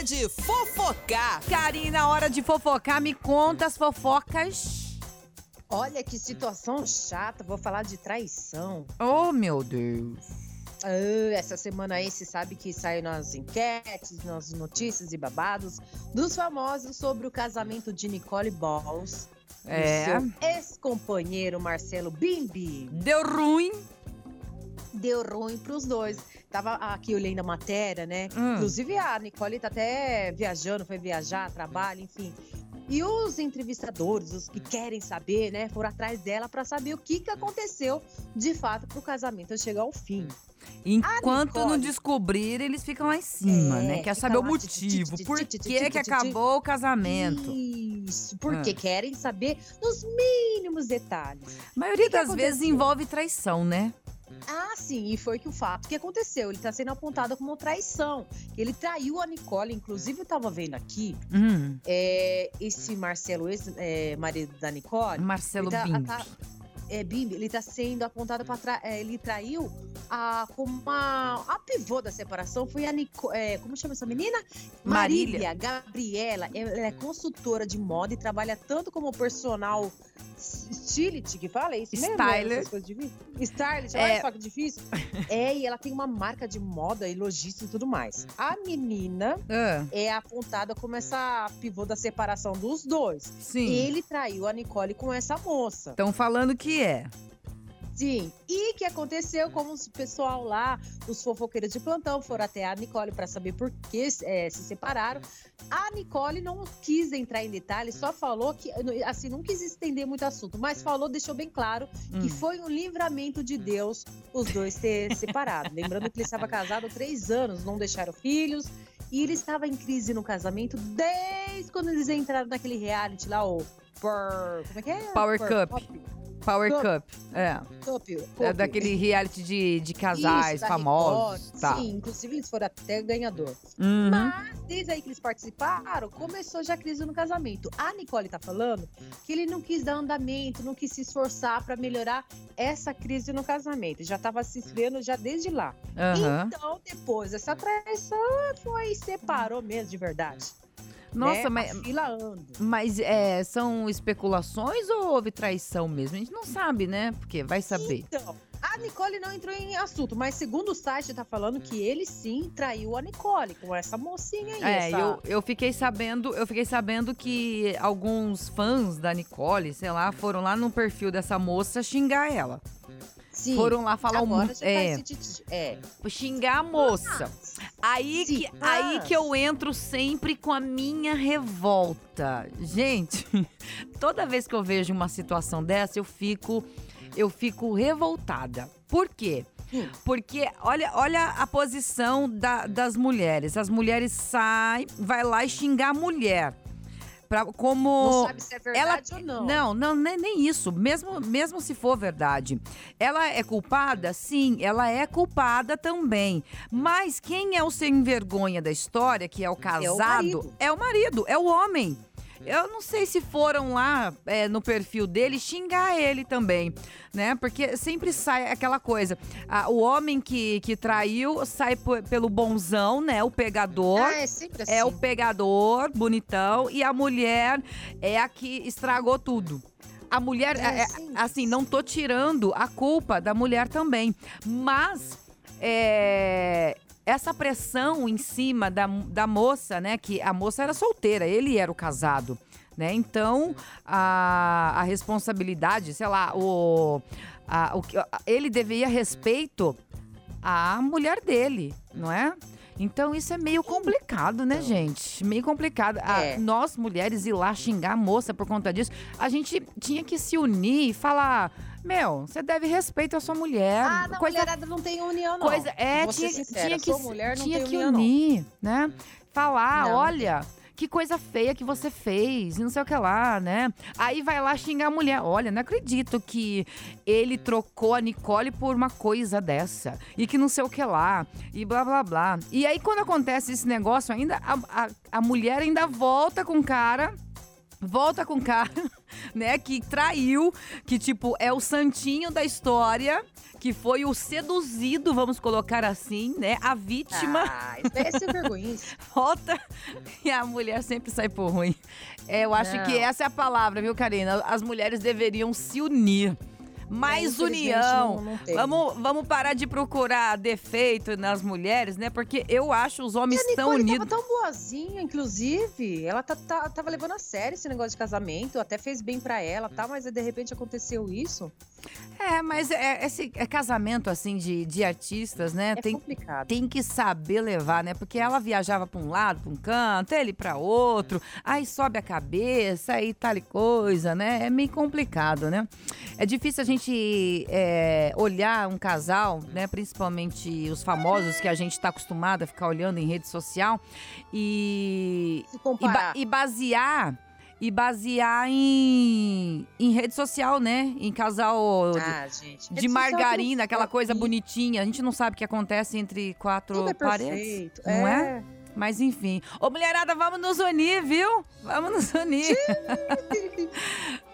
hora de fofocar. Karina, hora de fofocar, me conta as fofocas. Olha que situação chata, vou falar de traição. Oh, meu Deus. Ah, essa semana aí se sabe que saiu nas enquetes, nas notícias e babados dos famosos sobre o casamento de Nicole Balls É. e seu ex-companheiro Marcelo Bimbi. Deu ruim. Deu ruim pros dois. Tava aqui olhando a matéria, né? Hum. Inclusive a Nicole tá até viajando, foi viajar, trabalho, enfim. E os entrevistadores, os que querem saber, né, foram atrás dela para saber o que, que aconteceu de fato pro casamento chegar ao fim. Enquanto não Nicole. descobrir, eles ficam lá em cima, É, né? Quer fica saber o lá, motivo. ti, Por que que acabou o casamento? Isso, porque Ah. querem saber nos mínimos detalhes. A maioria que que das vezes aconteceu? envolve traição, né? Ah, sim, e foi que o fato que aconteceu. Ele tá sendo apontado como traição. Ele traiu a Nicole, inclusive eu tava vendo aqui, Hum, é, esse Marcelo, ex-marido da Nicole, Marcelo tá, tá- é, Bimbi, ele tá sendo apontado para tra... é, ele traiu a como a, a pivô da separação foi a Nicole, é, como chama essa menina? Marília. Gabriela, ela é consultora de moda e trabalha tanto como personal stylist, que fala é isso mesmo? Styler. Difíceis? Stylist, É. olha só que difícil. é, e ela tem uma marca de moda e logística e tudo mais. A menina Ah, é apontada como essa pivô da separação dos dois. sim. Ele traiu a Nicole com essa moça. Estão falando que é. Sim. E que aconteceu como o pessoal lá, os fofoqueiros de plantão, foram até a Nicole para saber por que é, se separaram. A Nicole não quis entrar em detalhes, só falou que, assim, não quis estender muito assunto, mas falou, deixou bem claro Hum. que foi um livramento de Deus os dois ter separado. Lembrando que ele estava casado há três anos, não deixaram filhos. E ele estava em crise no casamento desde quando eles entraram naquele reality lá, o Por... Como é que é? Power Por- Cup. Power Cup. Cup. É. Cup. É daquele reality de, de casais Isso, famosos. Record. Tá. Sim, inclusive eles foram até ganhador. Uhum. Mas desde aí que eles participaram, começou já a crise no casamento. A Nicole tá falando que ele não quis dar andamento, não quis se esforçar pra melhorar essa crise no casamento. Já tava se esfriando já desde lá. Aham. Então, depois dessa traição, foi separou mesmo de verdade. Nossa, né? mas. Mas é, são especulações ou houve traição mesmo? A gente não sabe, né? Porque vai saber. Então, a Nicole não entrou em assunto, mas segundo o site tá falando que ele sim traiu a Nicole com essa mocinha aí. É, essa... eu, eu fiquei sabendo, eu fiquei sabendo que alguns fãs da Nicole, sei lá, foram lá no perfil dessa moça xingar ela. Sim. Foram lá falar um já é. É. xingar a moça. Aí Sim, que, aí mas- que eu entro sempre com a minha revolta. Gente, toda vez que eu vejo uma situação dessa, eu fico eu fico revoltada. Por quê? Hum. Porque olha, olha a posição da- das mulheres. As mulheres saem, vai lá e xingar a mulher. Pra, como Não sabe se é verdade ou não. não, não, nem, nem isso. Mesmo, mesmo se for verdade. Ela é culpada? Sim, ela é culpada também. Mas quem é o sem vergonha da história, que é o casado, marido. é o marido, é o homem. Eu não sei se foram lá é, no perfil dele xingar ele também, né? Porque sempre sai aquela coisa. ah, o homem que, que traiu sai pelo bonzão, né? O pegador. Ah, é sempre assim. É o pegador, bonitão, e a mulher é a que estragou tudo. A mulher, É, é- é- sim. assim, não tô tirando a culpa da mulher também, mas é, essa pressão em cima da, da moça, né? Que a moça era solteira, ele era o casado. Né? Então, a, a responsabilidade, sei lá, o, a- o que- ele deveria respeito à mulher dele, não é? Então isso é meio complicado, né, gente? Meio complicado. A- É. nós, mulheres, ir lá xingar a moça por conta disso, a gente tinha que se unir e falar: Meu, você deve respeito à sua mulher. Ah, não, coisa, mulherada não tem união, não. coisa é, Vou tinha, sincera, tinha que, mulher, não tinha que união, não. unir, né? Falar, Não, não olha. Que coisa feia que você fez, e não sei o que lá, né? Aí vai lá xingar a mulher. Olha, não acredito que ele trocou a Nicole por uma coisa dessa. E que não sei o que lá. E blá, blá, blá. E aí, quando acontece esse negócio, ainda a, a, a mulher ainda volta com o cara volta com o cara, né, que traiu, que tipo é o santinho da história, que foi o seduzido, vamos colocar assim, né, a vítima. Ah, isso é vergonha. Volta e a mulher sempre sai por ruim. É, eu acho Não. que essa é a palavra, viu, Karina? As mulheres deveriam se unir. Mais união. não- não vamos, vamos parar de procurar defeito nas mulheres, né? Porque eu acho os E homens a tão unidos. tava tão boazinha, inclusive. Ela tá, tá- tava levando a sério esse negócio de casamento, até fez bem pra ela, tá? Mas de repente aconteceu isso. É, mas é, esse é casamento, assim, de, de artistas, né? É tem, complicado. tem que saber levar, né? Porque ela viajava pra um lado, pra um canto, ele pra outro, aí sobe a cabeça, aí tal e coisa, né? É meio complicado, né? É difícil a gente é, olhar um casal, né? Principalmente os famosos que a gente tá acostumado a ficar olhando em rede social e, e, ba- e basear. E basear em, em rede social, né? Em casal de- Ah, gente. de social margarina, aquela coisa bonitinha. A gente não sabe o que acontece entre quatro Tudo é paredes. não é? Mas enfim. Ô, mulherada, vamos nos unir, viu? Vamos nos unir.